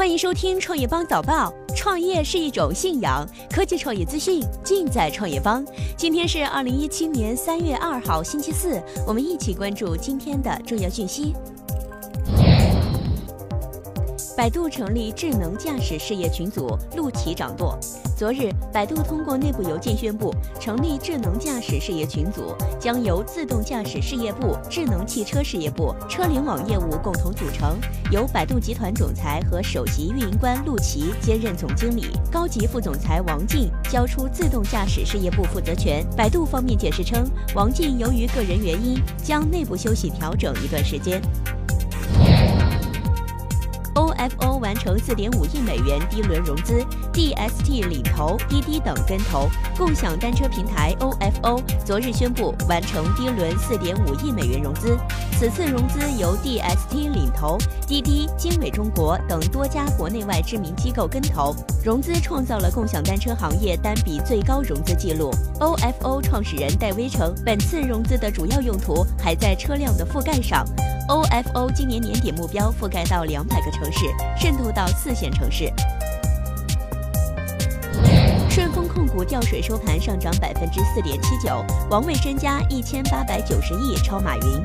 欢迎收听创业邦早报。创业是一种信仰，科技创业资讯尽在创业邦。今天是二零一七年三月二号，星期四，我们一起关注今天的重要讯息。百度成立智能驾驶事业群组，陆琪掌舵。昨日，百度通过内部邮件宣布，成立智能驾驶事业群组，将由自动驾驶事业部、智能汽车事业部、车联网业务共同组成。由百度集团总裁和首席运营官陆琪兼任总经理，高级副总裁王进交出自动驾驶事业部负责权。百度方面解释称，王进由于个人原因，将内部休息调整一段时间。OFO 完成4.5亿美元 D 轮融资，DST 领投，滴滴等跟投。共享单车平台 OFO 昨日宣布完成 D 轮4.5亿美元融资，此次融资由 DST 领投，滴滴、经纬中国等多家国内外知名机构跟投，融资创造了共享单车行业单笔最高融资记录。OFO 创始人戴威称，本次融资的主要用途还在车辆的覆盖上。OFO 今年年底目标覆盖到两百个城市，渗透到四线城市。股调水收盘上涨百分之四点七九，王卫身家一千八百九十亿超马云。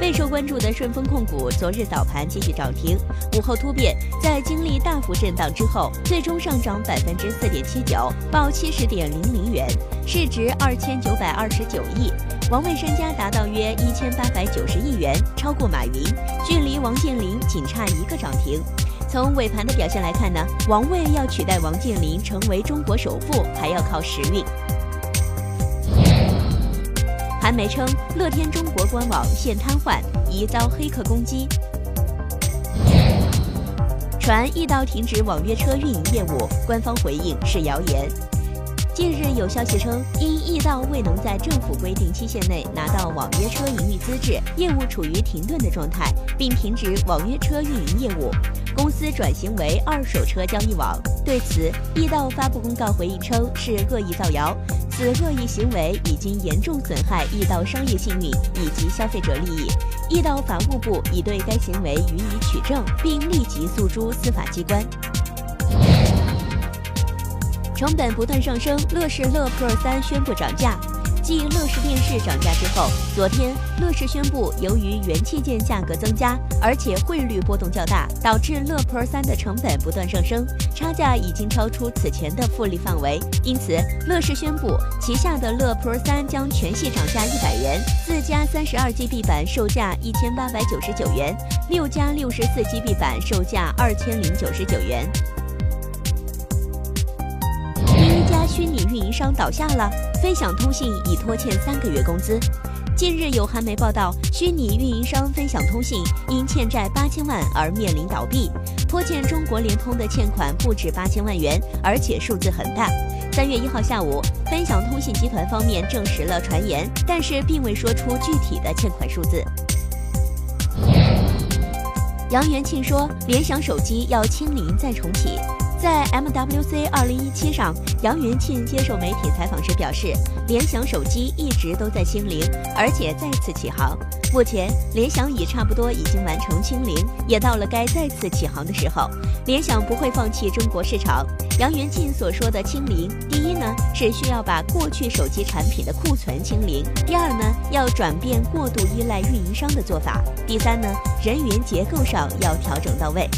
备受关注的顺丰控股昨日早盘继续涨停，午后突变，在经历大幅震荡之后，最终上涨百分之四点七九，报七十点零零元，市值二千九百二十九亿。王卫身家达到约一千八百九十亿元，超过马云，距离王健林仅差一个涨停。从尾盘的表现来看呢，王卫要取代王健林成为中国首富，还要靠时运。韩媒称，乐天中国官网现瘫痪，疑遭黑客攻击。传易到停止网约车运营业务，官方回应是谣言。近日有消息称，因易到未能在政府规定期限内拿到网约车营运资质，业务处于停顿的状态，并停止网约车运营业务，公司转型为二手车交易网。对此，易到发布公告回应称是恶意造谣，此恶意行为已经严重损害易到商业信誉以及消费者利益。易到法务部已对该行为予以取证，并立即诉诸司法机关。成本不断上升，乐视乐 Pro 三宣布涨价。继乐视电视涨价之后，昨天乐视宣布，由于元器件价格增加，而且汇率波动较大，导致乐 Pro 三的成本不断上升，差价已经超出此前的复利范围。因此，乐视宣布旗下的乐 Pro 三将全系涨价一百元，四加三十二 GB 版售价一千八百九十九元，六加六十四 GB 版售价二千零九十九元。虚拟运营商倒下了，分享通信已拖欠三个月工资。近日有韩媒报道，虚拟运营商分享通信因欠债八千万而面临倒闭，拖欠中国联通的欠款不止八千万元，而且数字很大。三月一号下午，分享通信集团方面证实了传言，但是并未说出具体的欠款数字。杨元庆说，联想手机要清零再重启。在 MWC 二零一七上，杨元庆接受媒体采访时表示，联想手机一直都在清零，而且再次起航。目前，联想已差不多已经完成清零，也到了该再次起航的时候。联想不会放弃中国市场。杨元庆所说的清零，第一呢是需要把过去手机产品的库存清零；第二呢要转变过度依赖运营商的做法；第三呢人员结构上要调整到位。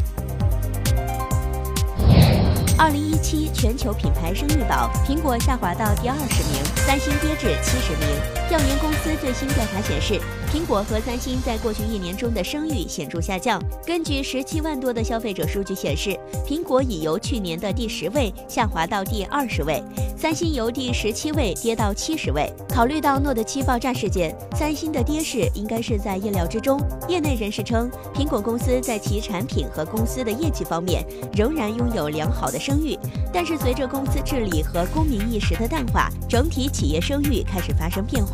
二零一七全球品牌声誉榜，苹果下滑到第二十名，三星跌至七十名。调研公司最新调查显示，苹果和三星在过去一年中的声誉显著下降。根据十七万多的消费者数据显示，苹果已由去年的第十位下滑到第二十位。三星由第十七位跌到七十位。考虑到 Note 七爆炸事件，三星的跌势应该是在意料之中。业内人士称，苹果公司在其产品和公司的业绩方面仍然拥有良好的声誉，但是随着公司治理和公民意识的淡化，整体企业声誉开始发生变化。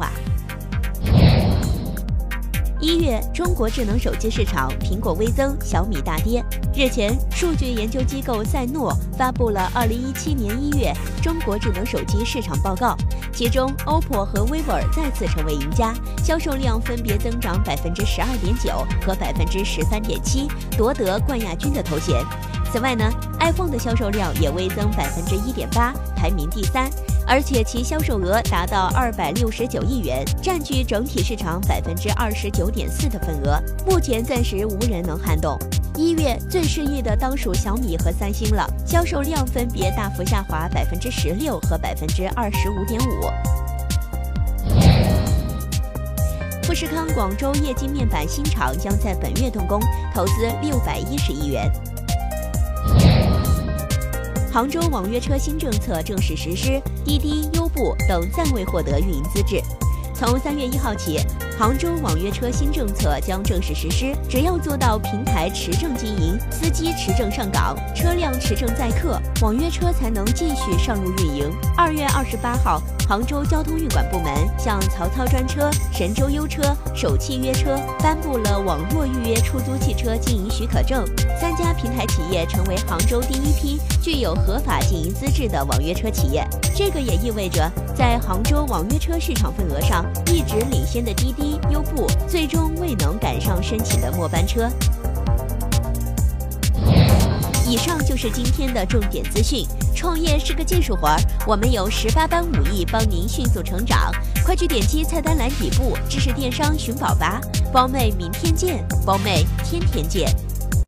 一月，中国智能手机市场，苹果微增，小米大跌。日前，数据研究机构赛诺发布了二零一七年一月中国智能手机市场报告，其中 OPPO 和 vivo 再次成为赢家，销售量分别增长百分之十二点九和百分之十三点七，夺得冠亚军的头衔。此外呢，iPhone 的销售量也微增百分之一点八，排名第三，而且其销售额达到二百六十九亿元，占据整体市场百分之二十九点四的份额，目前暂时无人能撼动。一月最失意的当属小米和三星了，销售量分别大幅下滑百分之十六和百分之二十五点五。富士康广州液晶面板新厂将在本月动工，投资六百一十亿元。杭州网约车新政策正式实施，滴滴、优步等暂未获得运营资质。从三月一号起，杭州网约车新政策将正式实施。只要做到平台持证经营、司机持证上岗、车辆持证载客，网约车才能继续上路运营。二月二十八号，杭州交通运管部门向曹操专车、神州优车、首汽约车颁布了网络预约出租汽车经营许可证，三家平台企业成为杭州第一批具有合法经营资质的网约车企业。这个也意味着，在杭州网约车市场份额上。一直领先的滴滴、优步，最终未能赶上申请的末班车。以上就是今天的重点资讯。创业是个技术活儿，我们有十八般武艺帮您迅速成长。快去点击菜单栏底部，知识电商寻宝吧。包妹，明天见！包妹，天天见！